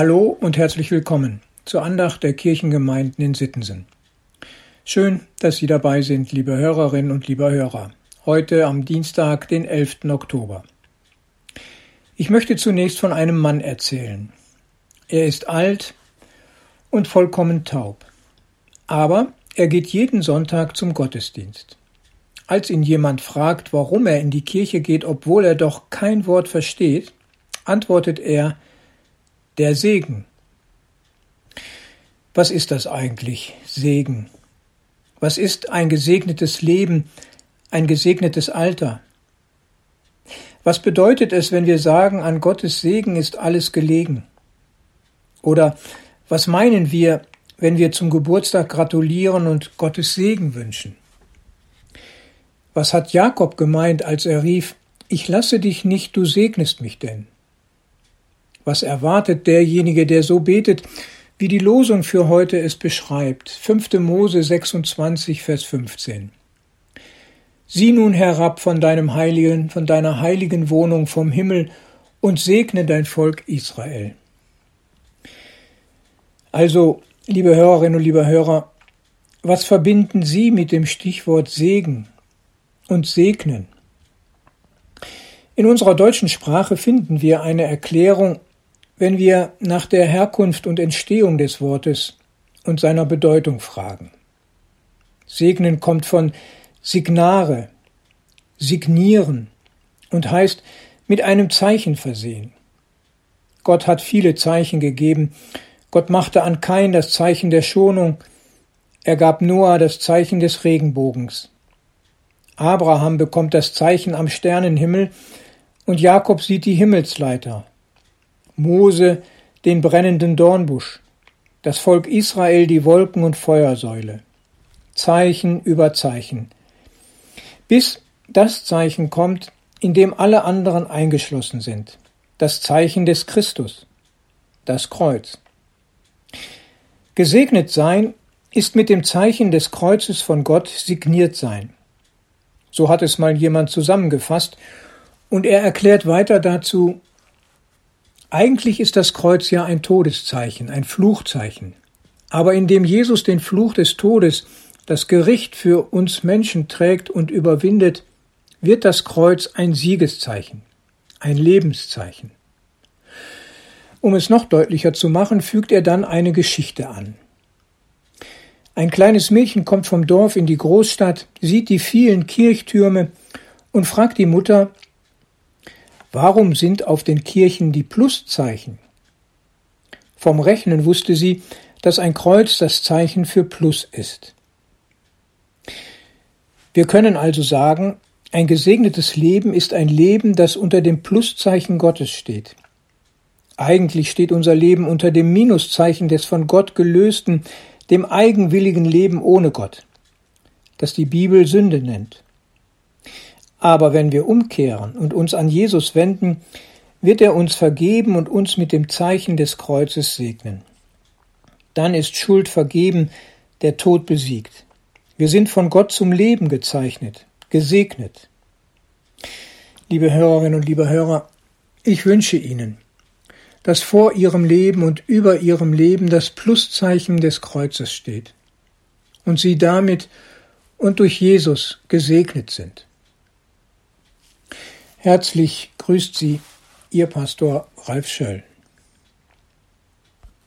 Hallo und herzlich willkommen zur Andacht der Kirchengemeinden in Sittensen. Schön, dass Sie dabei sind, liebe Hörerinnen und lieber Hörer. Heute am Dienstag, den 11. Oktober. Ich möchte zunächst von einem Mann erzählen. Er ist alt und vollkommen taub. Aber er geht jeden Sonntag zum Gottesdienst. Als ihn jemand fragt, warum er in die Kirche geht, obwohl er doch kein Wort versteht, antwortet er, der Segen. Was ist das eigentlich, Segen? Was ist ein gesegnetes Leben, ein gesegnetes Alter? Was bedeutet es, wenn wir sagen, an Gottes Segen ist alles gelegen? Oder was meinen wir, wenn wir zum Geburtstag gratulieren und Gottes Segen wünschen? Was hat Jakob gemeint, als er rief, ich lasse dich nicht, du segnest mich denn? Was erwartet derjenige, der so betet, wie die Losung für heute es beschreibt? 5. Mose 26, Vers 15. Sieh nun herab von deinem heiligen, von deiner heiligen Wohnung vom Himmel und segne dein Volk Israel. Also, liebe Hörerinnen und liebe Hörer, was verbinden Sie mit dem Stichwort Segen und Segnen? In unserer deutschen Sprache finden wir eine Erklärung wenn wir nach der Herkunft und Entstehung des Wortes und seiner Bedeutung fragen. Segnen kommt von signare, signieren und heißt mit einem Zeichen versehen. Gott hat viele Zeichen gegeben. Gott machte an Kain das Zeichen der Schonung. Er gab Noah das Zeichen des Regenbogens. Abraham bekommt das Zeichen am Sternenhimmel und Jakob sieht die Himmelsleiter. Mose den brennenden Dornbusch, das Volk Israel die Wolken- und Feuersäule. Zeichen über Zeichen. Bis das Zeichen kommt, in dem alle anderen eingeschlossen sind. Das Zeichen des Christus. Das Kreuz. Gesegnet sein ist mit dem Zeichen des Kreuzes von Gott signiert sein. So hat es mal jemand zusammengefasst, und er erklärt weiter dazu, eigentlich ist das Kreuz ja ein Todeszeichen, ein Fluchzeichen. Aber indem Jesus den Fluch des Todes, das Gericht für uns Menschen trägt und überwindet, wird das Kreuz ein Siegeszeichen, ein Lebenszeichen. Um es noch deutlicher zu machen, fügt er dann eine Geschichte an. Ein kleines Mädchen kommt vom Dorf in die Großstadt, sieht die vielen Kirchtürme und fragt die Mutter, Warum sind auf den Kirchen die Pluszeichen? Vom Rechnen wusste sie, dass ein Kreuz das Zeichen für Plus ist. Wir können also sagen, ein gesegnetes Leben ist ein Leben, das unter dem Pluszeichen Gottes steht. Eigentlich steht unser Leben unter dem Minuszeichen des von Gott gelösten, dem eigenwilligen Leben ohne Gott, das die Bibel Sünde nennt. Aber wenn wir umkehren und uns an Jesus wenden, wird er uns vergeben und uns mit dem Zeichen des Kreuzes segnen. Dann ist Schuld vergeben, der Tod besiegt. Wir sind von Gott zum Leben gezeichnet, gesegnet. Liebe Hörerinnen und liebe Hörer, ich wünsche Ihnen, dass vor Ihrem Leben und über Ihrem Leben das Pluszeichen des Kreuzes steht und Sie damit und durch Jesus gesegnet sind. Herzlich grüßt Sie Ihr Pastor Ralf Schöll.